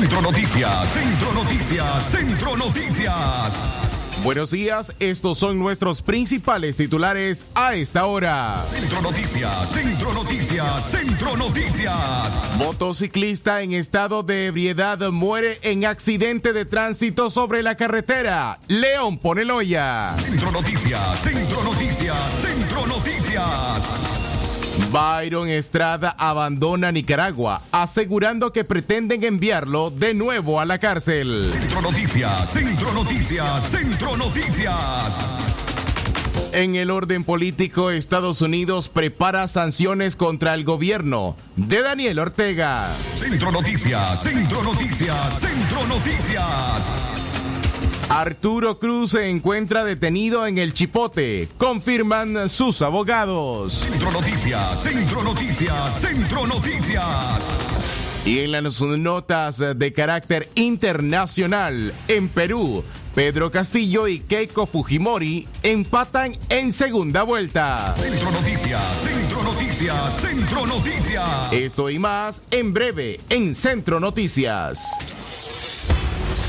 Centro Noticias, Centro Noticias, Centro Noticias. Buenos días, estos son nuestros principales titulares a esta hora. Centro Noticias, Centro Noticias, Centro Noticias. Motociclista en estado de ebriedad muere en accidente de tránsito sobre la carretera. León Poneloya. Centro Noticias, Centro Noticias, Centro Noticias. Byron Estrada abandona Nicaragua, asegurando que pretenden enviarlo de nuevo a la cárcel. Centro Noticias, Centro Noticias, Centro Noticias. En el orden político, Estados Unidos prepara sanciones contra el gobierno de Daniel Ortega. Centro Noticias, Centro Noticias, Centro Noticias. Arturo Cruz se encuentra detenido en el Chipote, confirman sus abogados. Centro Noticias, Centro Noticias, Centro Noticias. Y en las notas de carácter internacional, en Perú, Pedro Castillo y Keiko Fujimori empatan en segunda vuelta. Centro Noticias, Centro Noticias, Centro Noticias. Esto y más en breve en Centro Noticias.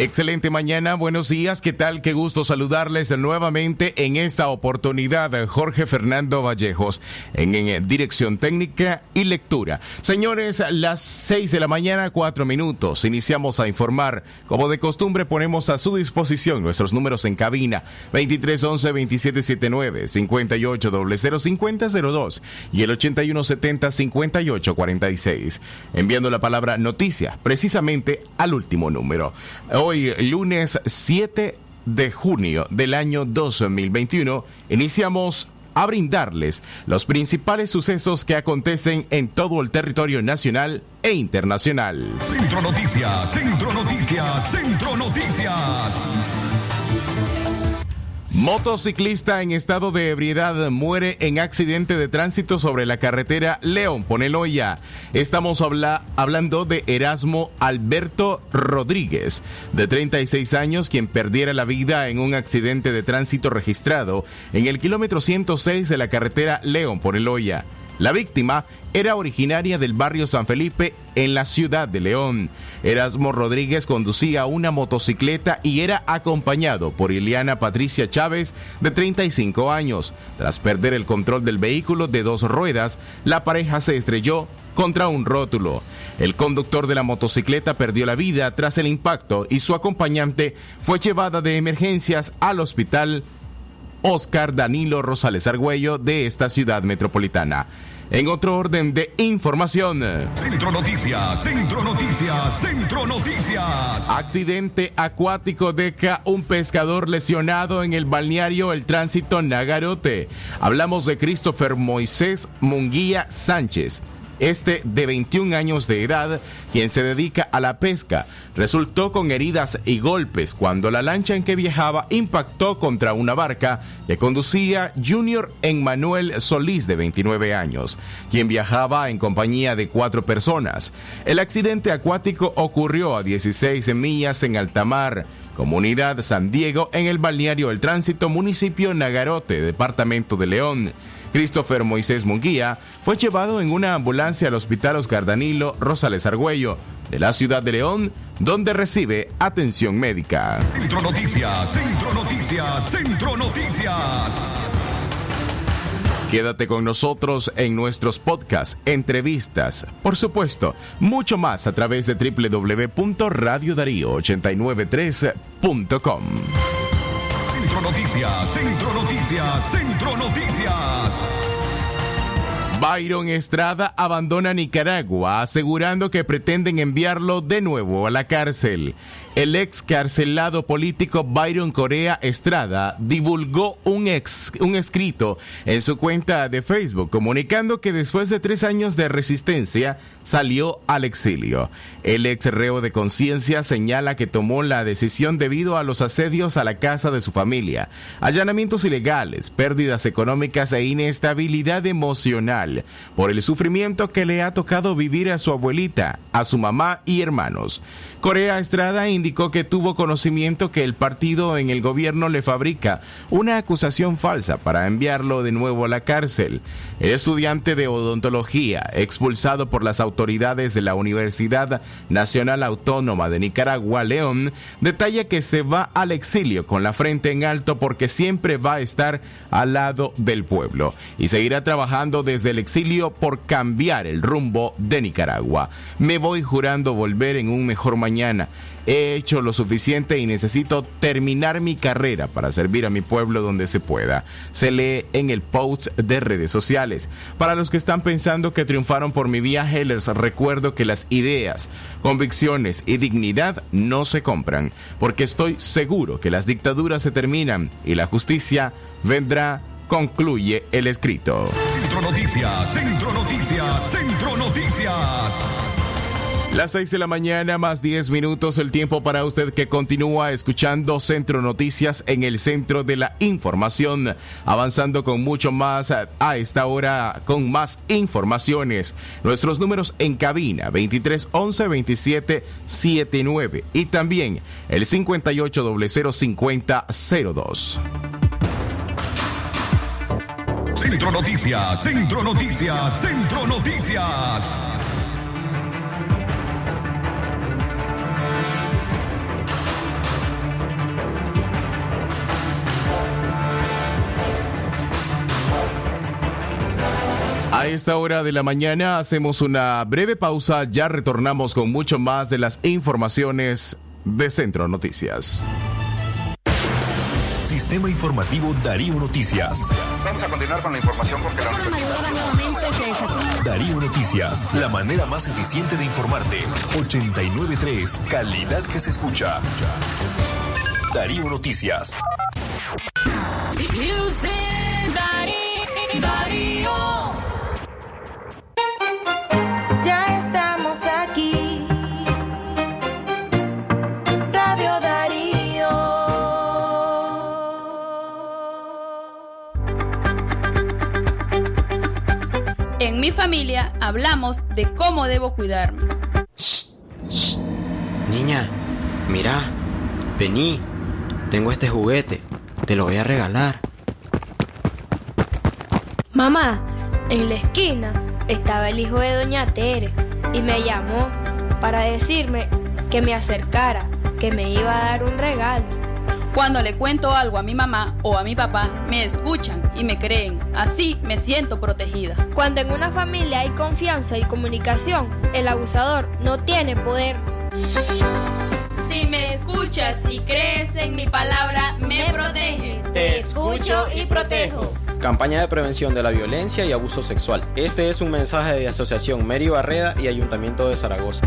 Excelente mañana, buenos días, ¿qué tal? Qué gusto saludarles nuevamente en esta oportunidad. Jorge Fernando Vallejos en, en, dirección técnica y lectura. Señores, las seis de la mañana, cuatro minutos. Iniciamos a informar. Como de costumbre, ponemos a su disposición nuestros números en cabina 2311-2779, 58005002 y el 8170-5846. Enviando la palabra noticia precisamente al último número. Lunes 7 de junio del año 2021, iniciamos a brindarles los principales sucesos que acontecen en todo el territorio nacional e internacional. Centro Noticias, Centro Noticias, Centro Noticias. Motociclista en estado de ebriedad muere en accidente de tránsito sobre la carretera León Poneloya. Estamos habla hablando de Erasmo Alberto Rodríguez, de 36 años, quien perdiera la vida en un accidente de tránsito registrado en el kilómetro 106 de la carretera León Poneloya. La víctima era originaria del barrio San Felipe en la ciudad de León. Erasmo Rodríguez conducía una motocicleta y era acompañado por Ileana Patricia Chávez, de 35 años. Tras perder el control del vehículo de dos ruedas, la pareja se estrelló contra un rótulo. El conductor de la motocicleta perdió la vida tras el impacto y su acompañante fue llevada de emergencias al hospital Oscar Danilo Rosales Argüello de esta ciudad metropolitana. En otro orden de información. Centro Noticias, Centro Noticias, Centro Noticias. Accidente acuático deja un pescador lesionado en el balneario El Tránsito Nagarote. Hablamos de Christopher Moisés Munguía Sánchez este de 21 años de edad, quien se dedica a la pesca, resultó con heridas y golpes cuando la lancha en que viajaba impactó contra una barca que conducía Junior Emmanuel Solís de 29 años, quien viajaba en compañía de cuatro personas. El accidente acuático ocurrió a 16 millas en alta mar. Comunidad San Diego en el balneario El Tránsito, municipio Nagarote, departamento de León. Christopher Moisés Munguía fue llevado en una ambulancia al Hospital Oscar Danilo Rosales Argüello de la ciudad de León, donde recibe atención médica. Centro Noticias, Centro Noticias, Centro Noticias. Quédate con nosotros en nuestros podcasts, entrevistas, por supuesto, mucho más a través de www.radiodarío893.com. Centro Noticias, Centro Noticias, Centro Noticias. Byron Estrada abandona Nicaragua, asegurando que pretenden enviarlo de nuevo a la cárcel. El ex carcelado político Byron Corea Estrada divulgó un, ex, un escrito en su cuenta de Facebook comunicando que después de tres años de resistencia salió al exilio. El ex reo de conciencia señala que tomó la decisión debido a los asedios a la casa de su familia, allanamientos ilegales, pérdidas económicas e inestabilidad emocional por el sufrimiento que le ha tocado vivir a su abuelita, a su mamá y hermanos. Corea Estrada indicó que tuvo conocimiento que el partido en el gobierno le fabrica una acusación falsa para enviarlo de nuevo a la cárcel. El estudiante de odontología, expulsado por las autoridades de la Universidad Nacional Autónoma de Nicaragua, León, detalla que se va al exilio con la frente en alto porque siempre va a estar al lado del pueblo y seguirá trabajando desde el exilio por cambiar el rumbo de Nicaragua. Me voy jurando volver en un mejor mañana mañana. He hecho lo suficiente y necesito terminar mi carrera para servir a mi pueblo donde se pueda. Se lee en el post de redes sociales. Para los que están pensando que triunfaron por mi viaje, les recuerdo que las ideas, convicciones y dignidad no se compran, porque estoy seguro que las dictaduras se terminan y la justicia vendrá concluye el escrito. Centro Noticias, Centro Noticias, Centro Noticias. Las 6 de la mañana más 10 minutos, el tiempo para usted que continúa escuchando Centro Noticias en el centro de la información, avanzando con mucho más a esta hora con más informaciones. Nuestros números en cabina 23 11 27 79 y también el 58 0050 02. Centro Noticias, Centro Noticias, Centro Noticias. A esta hora de la mañana hacemos una breve pausa, ya retornamos con mucho más de las informaciones de Centro Noticias. Sistema Informativo Darío Noticias. Vamos a continuar con la información porque la Darío Noticias, la manera más eficiente de informarte. 893, calidad que se escucha. Darío Noticias. Darío. Mi familia hablamos de cómo debo cuidarme. Niña, mira, vení, tengo este juguete, te lo voy a regalar. Mamá, en la esquina estaba el hijo de doña Tere y me llamó para decirme que me acercara, que me iba a dar un regalo. Cuando le cuento algo a mi mamá o a mi papá, me escuchan y me creen. Así me siento protegida. Cuando en una familia hay confianza y comunicación, el abusador no tiene poder. Si me escuchas y crees en mi palabra, me proteges. Te escucho y protejo. Campaña de prevención de la violencia y abuso sexual. Este es un mensaje de Asociación Mary Barreda y Ayuntamiento de Zaragoza.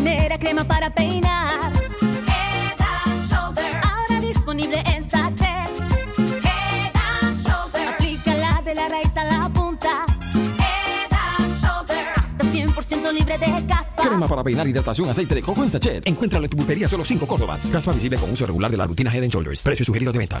Primera crema para peinar. Head and Shoulder. Ahora disponible en sachet. Head and Shoulder. Aplícala de la raíz a la punta. Head and Shoulder. Hasta 100% libre de caspa. Crema para peinar, hidratación, aceite de coco en sachet. Encuéntralo en tu pulpería solo 5 Córdobas. Caspa visible con uso regular de la rutina Head and Shoulders. Precio sugerido de venta.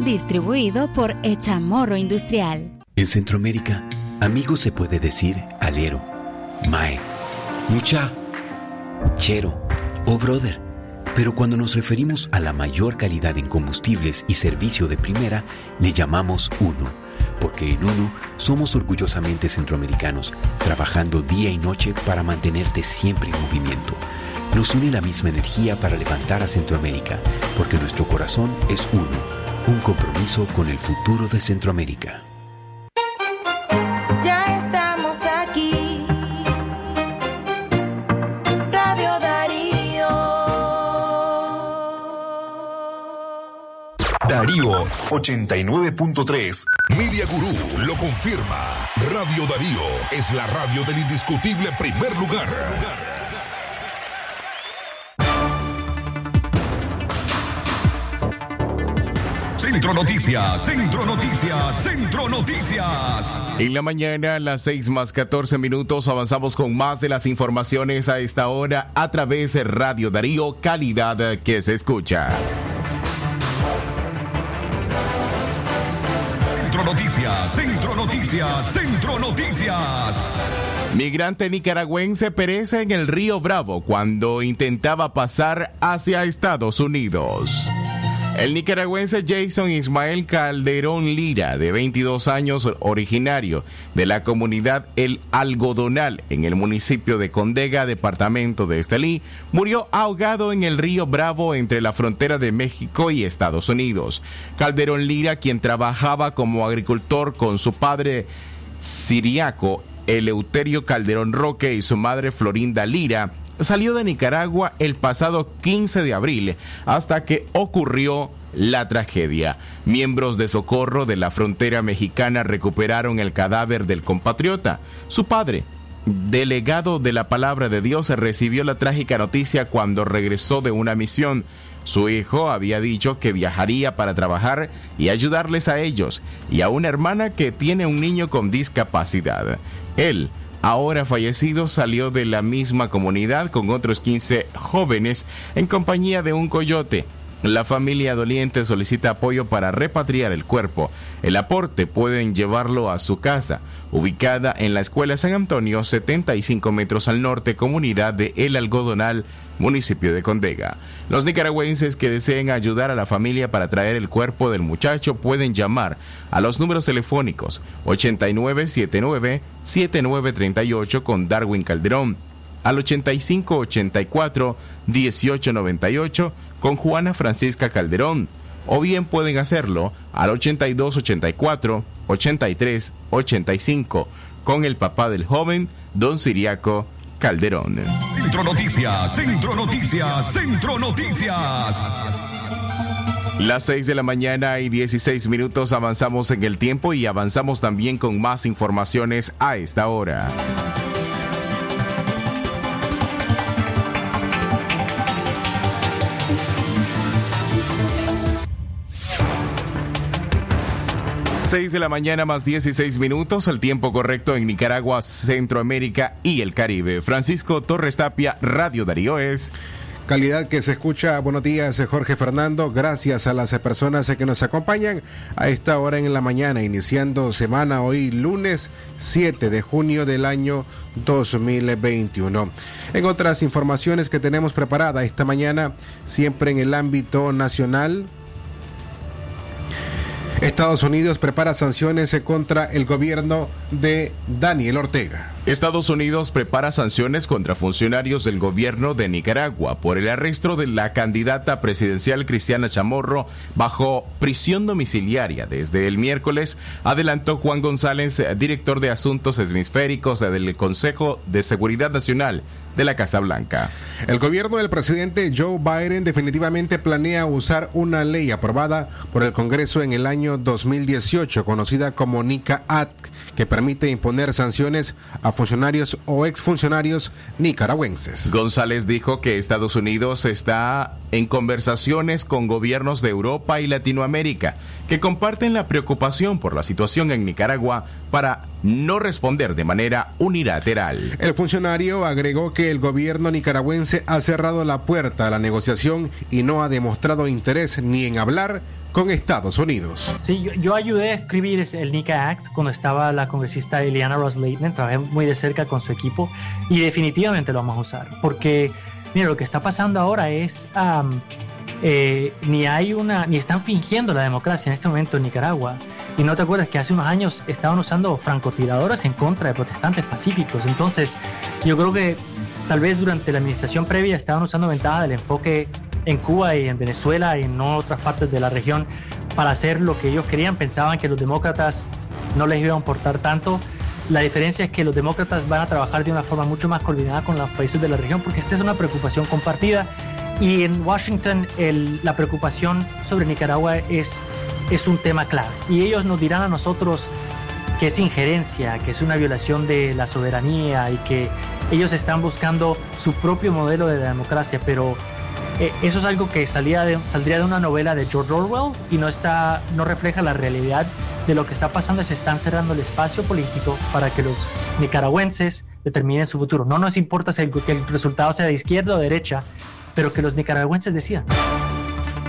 Distribuido por Echamorro Industrial. En Centroamérica, amigo se puede decir alero, mae, mucha, chero o brother. Pero cuando nos referimos a la mayor calidad en combustibles y servicio de primera, le llamamos uno. Porque en uno somos orgullosamente centroamericanos, trabajando día y noche para mantenerte siempre en movimiento. Nos une la misma energía para levantar a Centroamérica, porque nuestro corazón es uno un compromiso con el futuro de Centroamérica. Ya estamos aquí. Radio Darío. Darío 89.3. Media Gurú lo confirma. Radio Darío es la radio del indiscutible primer lugar. Centro Noticias, Centro Noticias, Centro Noticias. En la mañana, a las 6 más 14 minutos, avanzamos con más de las informaciones a esta hora a través de Radio Darío, calidad que se escucha. Centro Noticias, Centro Noticias, Centro Noticias. Migrante nicaragüense perece en el río Bravo cuando intentaba pasar hacia Estados Unidos. El nicaragüense Jason Ismael Calderón Lira, de 22 años, originario de la comunidad El Algodonal, en el municipio de Condega, departamento de Estelí, murió ahogado en el río Bravo entre la frontera de México y Estados Unidos. Calderón Lira, quien trabajaba como agricultor con su padre siriaco, Eleuterio Calderón Roque, y su madre Florinda Lira, salió de Nicaragua el pasado 15 de abril hasta que ocurrió la tragedia. Miembros de socorro de la frontera mexicana recuperaron el cadáver del compatriota. Su padre, delegado de la palabra de Dios, recibió la trágica noticia cuando regresó de una misión. Su hijo había dicho que viajaría para trabajar y ayudarles a ellos y a una hermana que tiene un niño con discapacidad. Él ahora fallecido, salió de la misma comunidad con otros 15 jóvenes en compañía de un coyote. La familia doliente solicita apoyo para repatriar el cuerpo. El aporte pueden llevarlo a su casa, ubicada en la Escuela San Antonio, 75 metros al norte, comunidad de El Algodonal, municipio de Condega. Los nicaragüenses que deseen ayudar a la familia para traer el cuerpo del muchacho pueden llamar a los números telefónicos 8979-7938 con Darwin Calderón, al 8584-1898 con Juana Francisca Calderón, o bien pueden hacerlo al 8284-8385 con el papá del joven, don Siriaco Calderón. Centro Noticias, Centro Noticias, Centro Noticias. Las 6 de la mañana y 16 minutos avanzamos en el tiempo y avanzamos también con más informaciones a esta hora. Seis de la mañana más 16 minutos, el tiempo correcto en Nicaragua, Centroamérica y el Caribe. Francisco Torres Tapia, Radio Darío es... Calidad que se escucha. Buenos días, Jorge Fernando. Gracias a las personas que nos acompañan a esta hora en la mañana, iniciando semana hoy lunes 7 de junio del año 2021. En otras informaciones que tenemos preparada esta mañana, siempre en el ámbito nacional, Estados Unidos prepara sanciones contra el gobierno de Daniel Ortega. Estados Unidos prepara sanciones contra funcionarios del gobierno de Nicaragua por el arresto de la candidata presidencial Cristiana Chamorro bajo prisión domiciliaria desde el miércoles, adelantó Juan González, director de Asuntos Hemisféricos del Consejo de Seguridad Nacional de la Casa Blanca. El gobierno del presidente Joe Biden definitivamente planea usar una ley aprobada por el Congreso en el año 2018, conocida como NICA Act, que permite imponer sanciones a funcionarios o exfuncionarios nicaragüenses. González dijo que Estados Unidos está en conversaciones con gobiernos de Europa y Latinoamérica que comparten la preocupación por la situación en Nicaragua para no responder de manera unilateral. El funcionario agregó que el gobierno nicaragüense ha cerrado la puerta a la negociación y no ha demostrado interés ni en hablar con Estados Unidos. Sí, yo, ayudé a escribir el NICA Act cuando estaba la congresista Eliana Ross trabajé muy de cerca con su equipo y definitivamente lo vamos a usar, porque mira, lo que está pasando ahora es... Eh, ni hay una, ni están fingiendo la democracia en este momento en Nicaragua. Y no te acuerdas que hace unos años estaban usando francotiradoras en contra de protestantes pacíficos. Entonces, yo creo que tal vez durante la administración previa estaban usando ventaja del enfoque en Cuba y en Venezuela y en otras partes de la región para hacer lo que ellos querían. Pensaban que los demócratas no les iba a importar tanto. La diferencia es que los demócratas van a trabajar de una forma mucho más coordinada con los países de la región porque esta es una preocupación compartida y en Washington la preocupación sobre Nicaragua es, es un tema clave. Y ellos nos dirán a nosotros que es injerencia, que es una violación de la soberanía y que ellos están buscando su propio modelo de democracia, pero eh, eso es algo que salía saldría de una novela de George Orwell y no, está, no refleja la realidad de lo que está pasando. Se están cerrando el espacio político para que los nicaragüenses determinen su futuro. No nos importa si el, que el resultado sea de izquierda o derecha, pero que los nicaragüenses decían.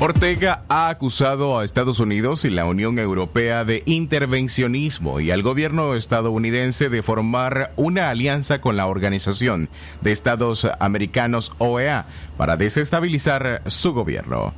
Ortega ha acusado a Estados Unidos y la Unión Europea de intervencionismo y al gobierno estadounidense de formar una alianza con la Organización de Estados Americanos OEA para desestabilizar su gobierno.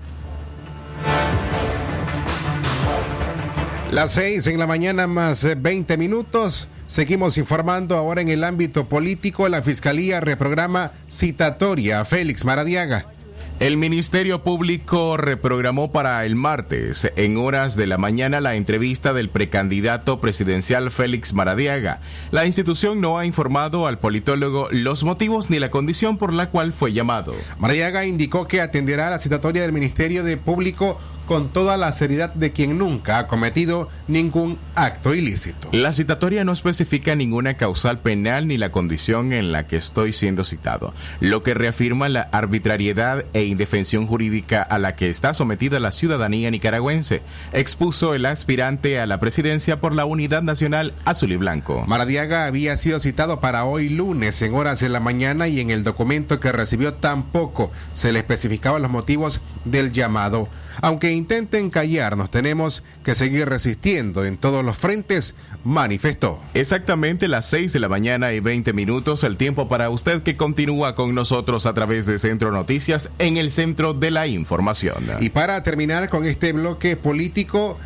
Las seis en la mañana más 20 minutos. Seguimos informando ahora en el ámbito político. La Fiscalía reprograma citatoria a Félix Maradiaga. El Ministerio Público reprogramó para el martes, en horas de la mañana, la entrevista del precandidato presidencial Félix Maradiaga. La institución no ha informado al politólogo los motivos ni la condición por la cual fue llamado. Maradiaga indicó que atenderá la citatoria del Ministerio de Público con toda la seriedad de quien nunca ha cometido ningún acto ilícito. La citatoria no especifica ninguna causal penal ni la condición en la que estoy siendo citado, lo que reafirma la arbitrariedad e indefensión jurídica a la que está sometida la ciudadanía nicaragüense, expuso el aspirante a la presidencia por la Unidad Nacional Azul y Blanco. Maradiaga había sido citado para hoy lunes en horas de la mañana y en el documento que recibió tampoco se le especificaban los motivos del llamado aunque intenten callarnos, tenemos que seguir resistiendo en todos los frentes, manifestó. Exactamente las 6 de la mañana y 20 minutos, el tiempo para usted que continúa con nosotros a través de Centro Noticias en el centro de la información. Y para terminar con este bloque político,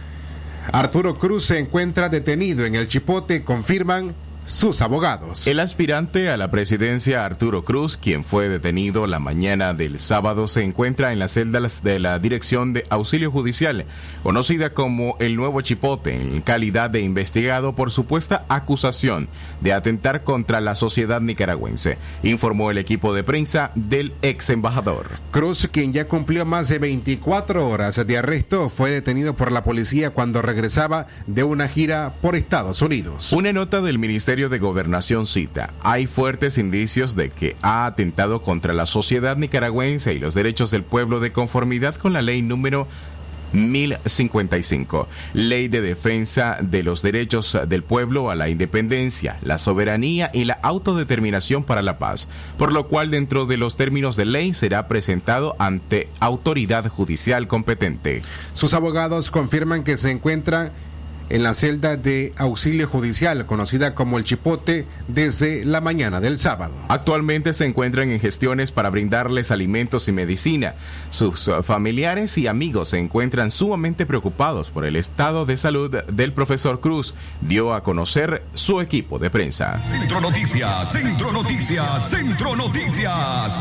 Arturo Cruz se encuentra detenido en el Chipote, confirman sus abogados. El aspirante a la presidencia Arturo Cruz, quien fue detenido la mañana del sábado, se encuentra en las celdas de la Dirección de Auxilio Judicial, conocida como el Nuevo Chipote, en calidad de investigado por supuesta acusación de atentar contra la sociedad nicaragüense, informó el equipo de prensa del ex embajador. Cruz, quien ya cumplió más de 24 horas de arresto, fue detenido por la policía cuando regresaba de una gira por Estados Unidos. Una nota del De Gobernación cita, hay fuertes indicios de que ha atentado contra la sociedad nicaragüense y los derechos del pueblo de conformidad con la ley número 1055, Ley de Defensa de los Derechos del Pueblo a la Independencia, la Soberanía y la Autodeterminación para la Paz, por lo cual dentro de los términos de ley será presentado ante autoridad judicial competente. Sus abogados confirman que se encuentran en la celda de auxilio judicial, conocida como el Chipote, desde la mañana del sábado. Actualmente se encuentran en gestiones para brindarles alimentos y medicina. Sus familiares y amigos se encuentran sumamente preocupados por el estado de salud del profesor Cruz, dio a conocer su equipo de prensa. Centro Noticias, Centro Noticias, Centro Noticias.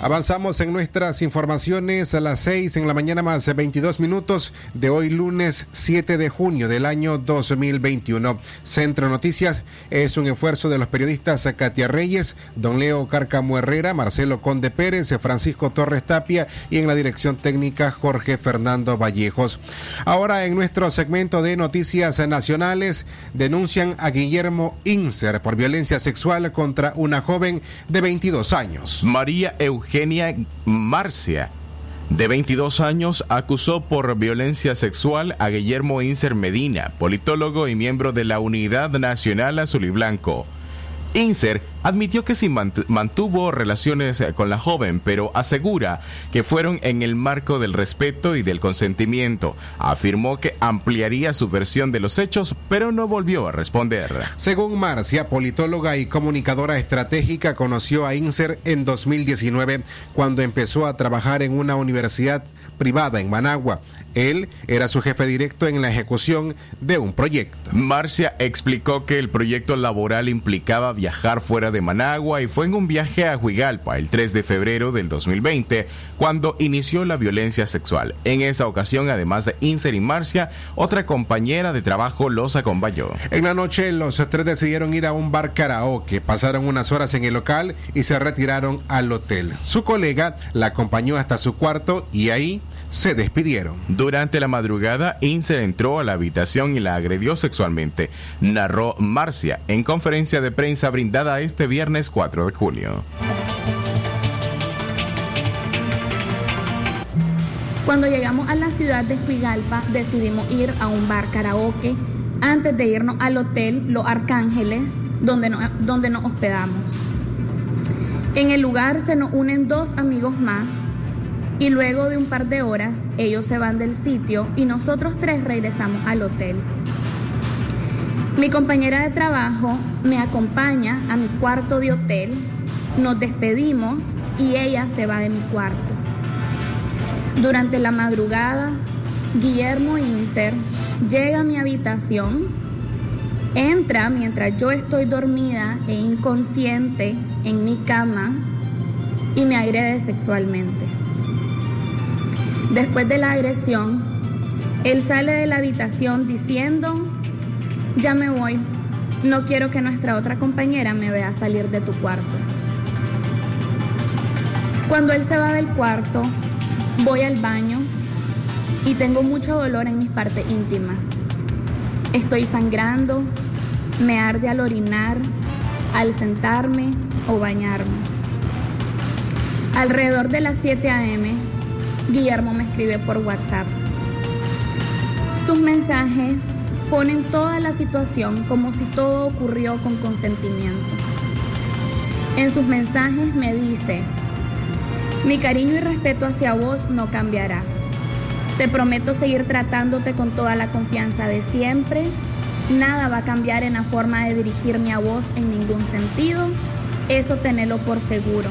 Avanzamos en nuestras informaciones a las 6 en la mañana más 22 minutos de hoy lunes 7 de junio del año 2021. Centro Noticias es un esfuerzo de los periodistas Katia Reyes, don Leo Carcamo Herrera, Marcelo Conde Pérez, Francisco Torres Tapia y en la dirección técnica Jorge Fernando Vallejos. Ahora en nuestro segmento de noticias nacionales denuncian a Guillermo Inser por violencia sexual contra una joven de 22 años. María Eugenia Marcia de 22 años, acusó por violencia sexual a Guillermo Inser Medina, politólogo y miembro de la Unidad Nacional Azul y Blanco. Inser admitió que sí mantuvo relaciones eh, con la joven, pero asegura que fueron en el marco del respeto y del consentimiento. Afirmó que ampliaría su versión de los hechos, pero no volvió a responder. Según Marcia, politóloga y comunicadora estratégica, conoció a Inser en 2019 cuando empezó a trabajar en una universidad privada en Managua. Él era su jefe directo en la ejecución de un proyecto. Marcia explicó que el proyecto laboral implicaba viajar fuera de Managua y fue en un viaje a Huigalpa el 3 de febrero del 2020 cuando inició la violencia sexual. En esa ocasión, además de Inser y Marcia, otra compañera de trabajo los acompañó. En la noche, los tres decidieron ir a un bar karaoke, pasaron unas horas en el local y se retiraron al hotel. Su colega la acompañó hasta su cuarto y ahí se despidieron. Durante la madrugada, Inser entró a la habitación y la agredió sexualmente, narró Marcia en conferencia de prensa brindada este viernes 4 de junio. Cuando llegamos a la ciudad de Esquigalpa, decidimos ir a un bar karaoke antes de irnos al hotel Los Arcángeles, donde donde nos hospedamos. En el lugar se nos unen dos amigos más y luego de un par de horas ellos se van del sitio y nosotros tres regresamos al hotel. Mi compañera de trabajo me acompaña a mi cuarto de hotel, nos despedimos y ella se va de mi cuarto. Durante la madrugada, Guillermo Inser llega a mi habitación, entra mientras yo estoy dormida e inconsciente en mi cama y me agrede sexualmente. Después de la agresión, él sale de la habitación diciendo, ya me voy, no quiero que nuestra otra compañera me vea salir de tu cuarto. Cuando él se va del cuarto, voy al baño y tengo mucho dolor en mis partes íntimas. Estoy sangrando, me arde al orinar, al sentarme o bañarme. Alrededor de las 7 a.m., Guillermo me escribe por WhatsApp. Sus mensajes ponen toda la situación como si todo ocurrió con consentimiento. En sus mensajes me dice, mi cariño y respeto hacia vos no cambiará. Te prometo seguir tratándote con toda la confianza de siempre. Nada va a cambiar en la forma de dirigirme a vos en ningún sentido. Eso tenelo por seguro.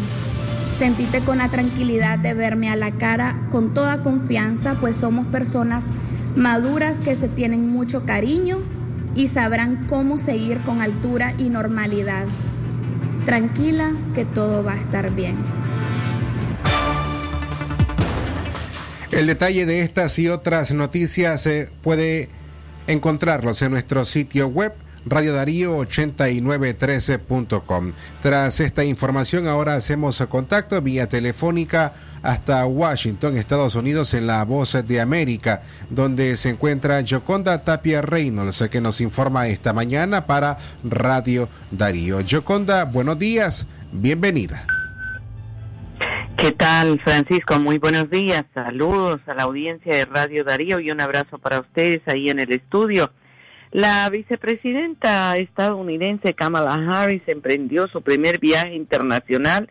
Sentite con la tranquilidad de verme a la cara con toda confianza, pues somos personas maduras que se tienen mucho cariño y sabrán cómo seguir con altura y normalidad. Tranquila que todo va a estar bien. El detalle de estas y otras noticias eh, puede encontrarlos en nuestro sitio web Radio Darío 8913.com. Tras esta información, ahora hacemos contacto vía telefónica hasta Washington, Estados Unidos, en la Voz de América, donde se encuentra Joconda Tapia Reynolds, que nos informa esta mañana para Radio Darío. Joconda, buenos días, bienvenida. ¿Qué tal, Francisco? Muy buenos días. Saludos a la audiencia de Radio Darío y un abrazo para ustedes ahí en el estudio. La vicepresidenta estadounidense Kamala Harris emprendió su primer viaje internacional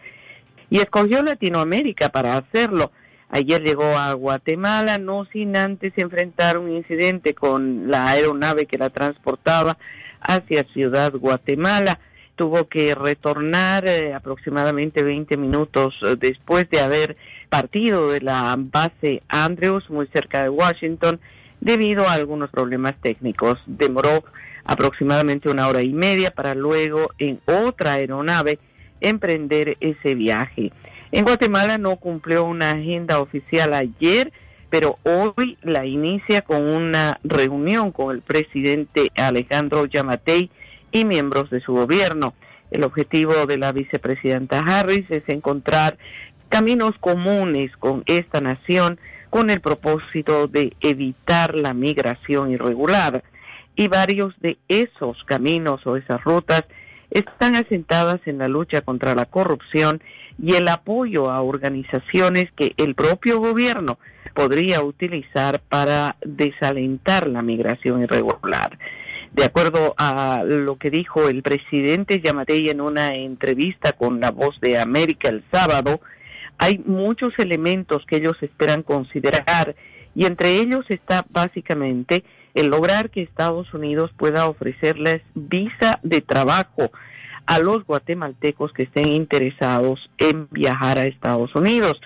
y escogió Latinoamérica para hacerlo. Ayer llegó a Guatemala, no sin antes enfrentar un incidente con la aeronave que la transportaba hacia Ciudad Guatemala. Tuvo que retornar eh, aproximadamente 20 minutos eh, después de haber partido de la base Andrews, muy cerca de Washington, debido a algunos problemas técnicos. Demoró aproximadamente una hora y media para luego en otra aeronave emprender ese viaje. En Guatemala no cumplió una agenda oficial ayer, pero hoy la inicia con una reunión con el presidente Alejandro Yamatei y miembros de su gobierno. El objetivo de la vicepresidenta Harris es encontrar caminos comunes con esta nación con el propósito de evitar la migración irregular. Y varios de esos caminos o esas rutas están asentadas en la lucha contra la corrupción y el apoyo a organizaciones que el propio gobierno podría utilizar para desalentar la migración irregular. De acuerdo a lo que dijo el presidente Yamatei en una entrevista con La Voz de América el sábado, hay muchos elementos que ellos esperan considerar y entre ellos está básicamente el lograr que Estados Unidos pueda ofrecerles visa de trabajo a los guatemaltecos que estén interesados en viajar a Estados Unidos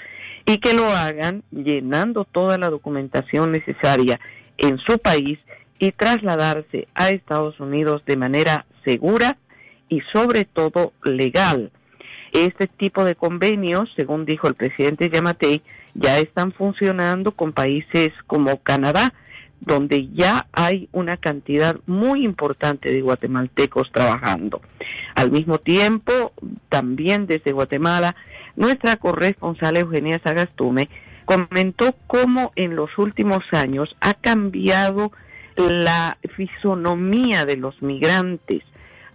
y que lo hagan llenando toda la documentación necesaria en su país y trasladarse a Estados Unidos de manera segura y sobre todo legal. Este tipo de convenios, según dijo el presidente Yamatei, ya están funcionando con países como Canadá, donde ya hay una cantidad muy importante de guatemaltecos trabajando. Al mismo tiempo, también desde Guatemala, nuestra corresponsal Eugenia Sagastume comentó cómo en los últimos años ha cambiado la fisonomía de los migrantes.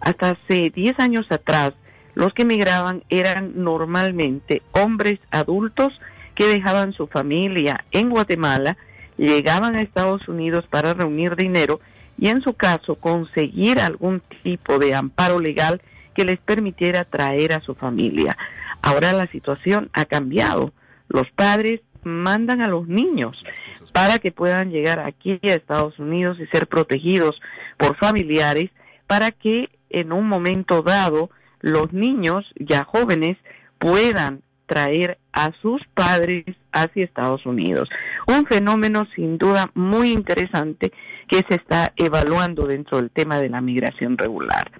Hasta hace 10 años atrás, los que migraban eran normalmente hombres adultos que dejaban su familia en Guatemala llegaban a Estados Unidos para reunir dinero y en su caso conseguir algún tipo de amparo legal que les permitiera traer a su familia. Ahora la situación ha cambiado. Los padres mandan a los niños para que puedan llegar aquí a Estados Unidos y ser protegidos por familiares para que en un momento dado los niños ya jóvenes puedan traer a sus padres hacia Estados Unidos. Un fenómeno sin duda muy interesante que se está evaluando dentro del tema de la migración regular.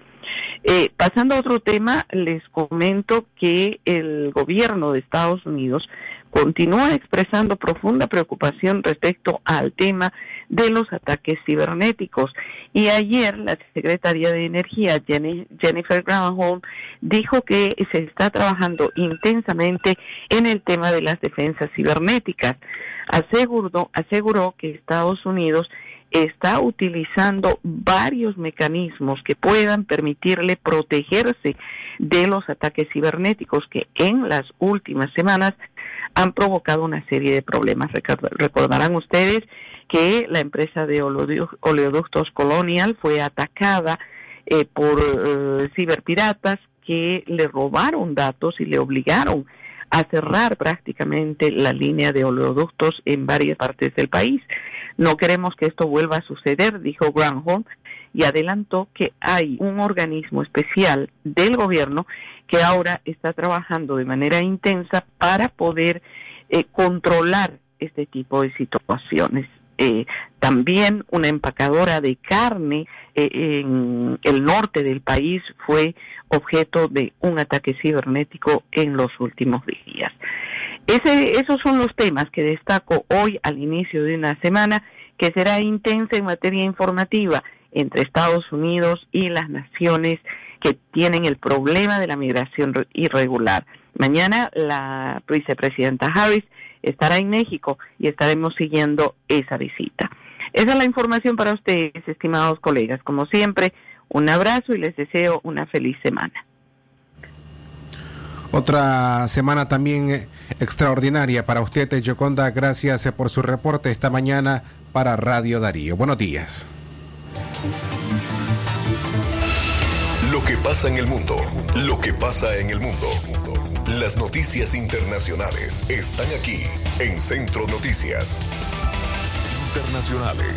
Eh, pasando a otro tema, les comento que el gobierno de Estados Unidos continúa expresando profunda preocupación respecto al tema de los ataques cibernéticos. Y ayer la secretaria de Energía, Jennifer Granholm, dijo que se está trabajando intensamente en el tema de las defensas cibernéticas. Aseguró, aseguró que Estados Unidos está utilizando varios mecanismos que puedan permitirle protegerse de los ataques cibernéticos que en las últimas semanas han provocado una serie de problemas. Recordarán ustedes que la empresa de oleoductos Colonial fue atacada eh, por eh, ciberpiratas que le robaron datos y le obligaron a cerrar prácticamente la línea de oleoductos en varias partes del país. No queremos que esto vuelva a suceder, dijo Granholm, y adelantó que hay un organismo especial del gobierno que ahora está trabajando de manera intensa para poder eh, controlar este tipo de situaciones. Eh, también una empacadora de carne eh, en el norte del país fue objeto de un ataque cibernético en los últimos días. Ese, esos son los temas que destaco hoy al inicio de una semana que será intensa en materia informativa entre Estados Unidos y las naciones que tienen el problema de la migración irregular. Mañana la vicepresidenta Harris estará en México y estaremos siguiendo esa visita. Esa es la información para ustedes, estimados colegas. Como siempre, un abrazo y les deseo una feliz semana. Otra semana también extraordinaria para usted, Yoconda. Gracias por su reporte esta mañana para Radio Darío. Buenos días. Lo que pasa en el mundo. Lo que pasa en el mundo. Las noticias internacionales están aquí en Centro Noticias. Internacionales.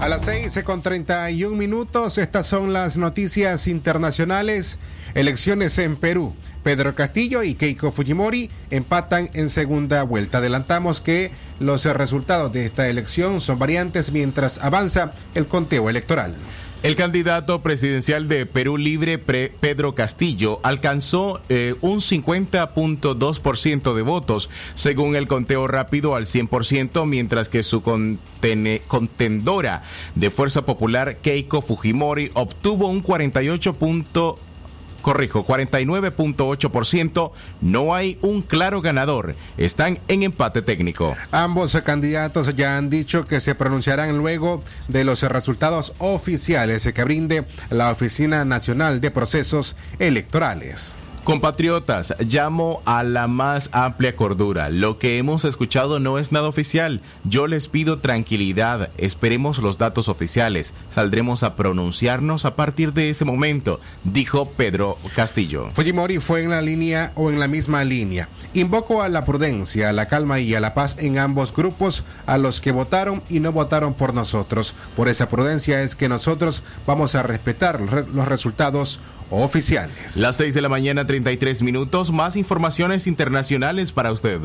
A las 6 con 31 minutos, estas son las noticias internacionales. Elecciones en Perú. Pedro Castillo y Keiko Fujimori empatan en segunda vuelta. Adelantamos que los resultados de esta elección son variantes mientras avanza el conteo electoral. El candidato presidencial de Perú Libre, Pedro Castillo, alcanzó eh, un 50.2% de votos, según el conteo rápido al 100%, mientras que su contendora de Fuerza Popular, Keiko Fujimori, obtuvo un 48% corrijo, 49.8%. No hay un claro ganador. Están en empate técnico. Ambos candidatos ya han dicho que se pronunciarán luego de los resultados oficiales que brinde la Oficina Nacional de Procesos Electorales. Compatriotas, llamo a la más amplia cordura. Lo que hemos escuchado no es nada oficial. Yo les pido tranquilidad. Esperemos los datos oficiales. Saldremos a pronunciarnos a partir de ese momento, dijo Pedro Castillo. Fujimori fue en la línea o en la misma línea. Invoco a la prudencia, a la calma y a la paz en ambos grupos, a los que votaron y no votaron por nosotros. Por esa prudencia es que nosotros vamos a respetar los resultados oficiales. Las 6 de la mañana, 33 minutos. Más informaciones internacionales para usted.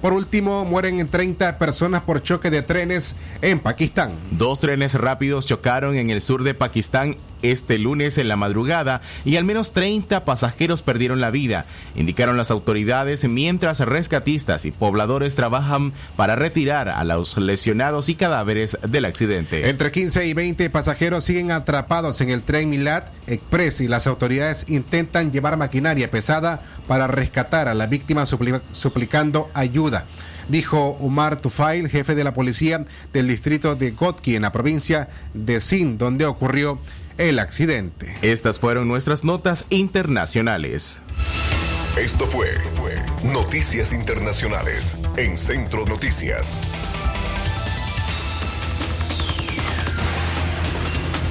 Por último, mueren 30 personas por choque de trenes en Pakistán. Dos trenes rápidos chocaron en el sur de Pakistán este lunes en la madrugada y al menos 30 pasajeros perdieron la vida, indicaron las autoridades mientras rescatistas y pobladores trabajan para retirar a los lesionados y cadáveres del accidente. Entre 15 y 20 pasajeros siguen atrapados en el tren Milad Express y las autoridades intentan llevar maquinaria pesada para rescatar a la víctima suplicando ayuda dijo Umar Tufail, jefe de la policía del distrito de Gotki en la provincia de Sind, donde ocurrió el accidente. Estas fueron nuestras notas internacionales. Esto fue, fue Noticias Internacionales en Centro Noticias.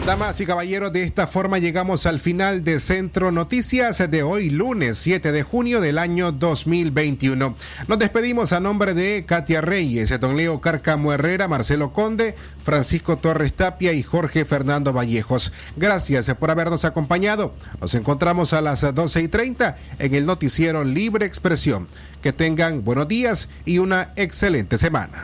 Damas y caballeros, de esta forma llegamos al final de Centro Noticias de hoy, lunes 7 de junio del año 2021. Nos despedimos a nombre de Katia Reyes, Don Leo Carcamo Herrera, Marcelo Conde, Francisco Torres Tapia y Jorge Fernando Vallejos. Gracias por habernos acompañado. Nos encontramos a las 12 y 30 en el noticiero Libre Expresión. Que tengan buenos días y una excelente semana.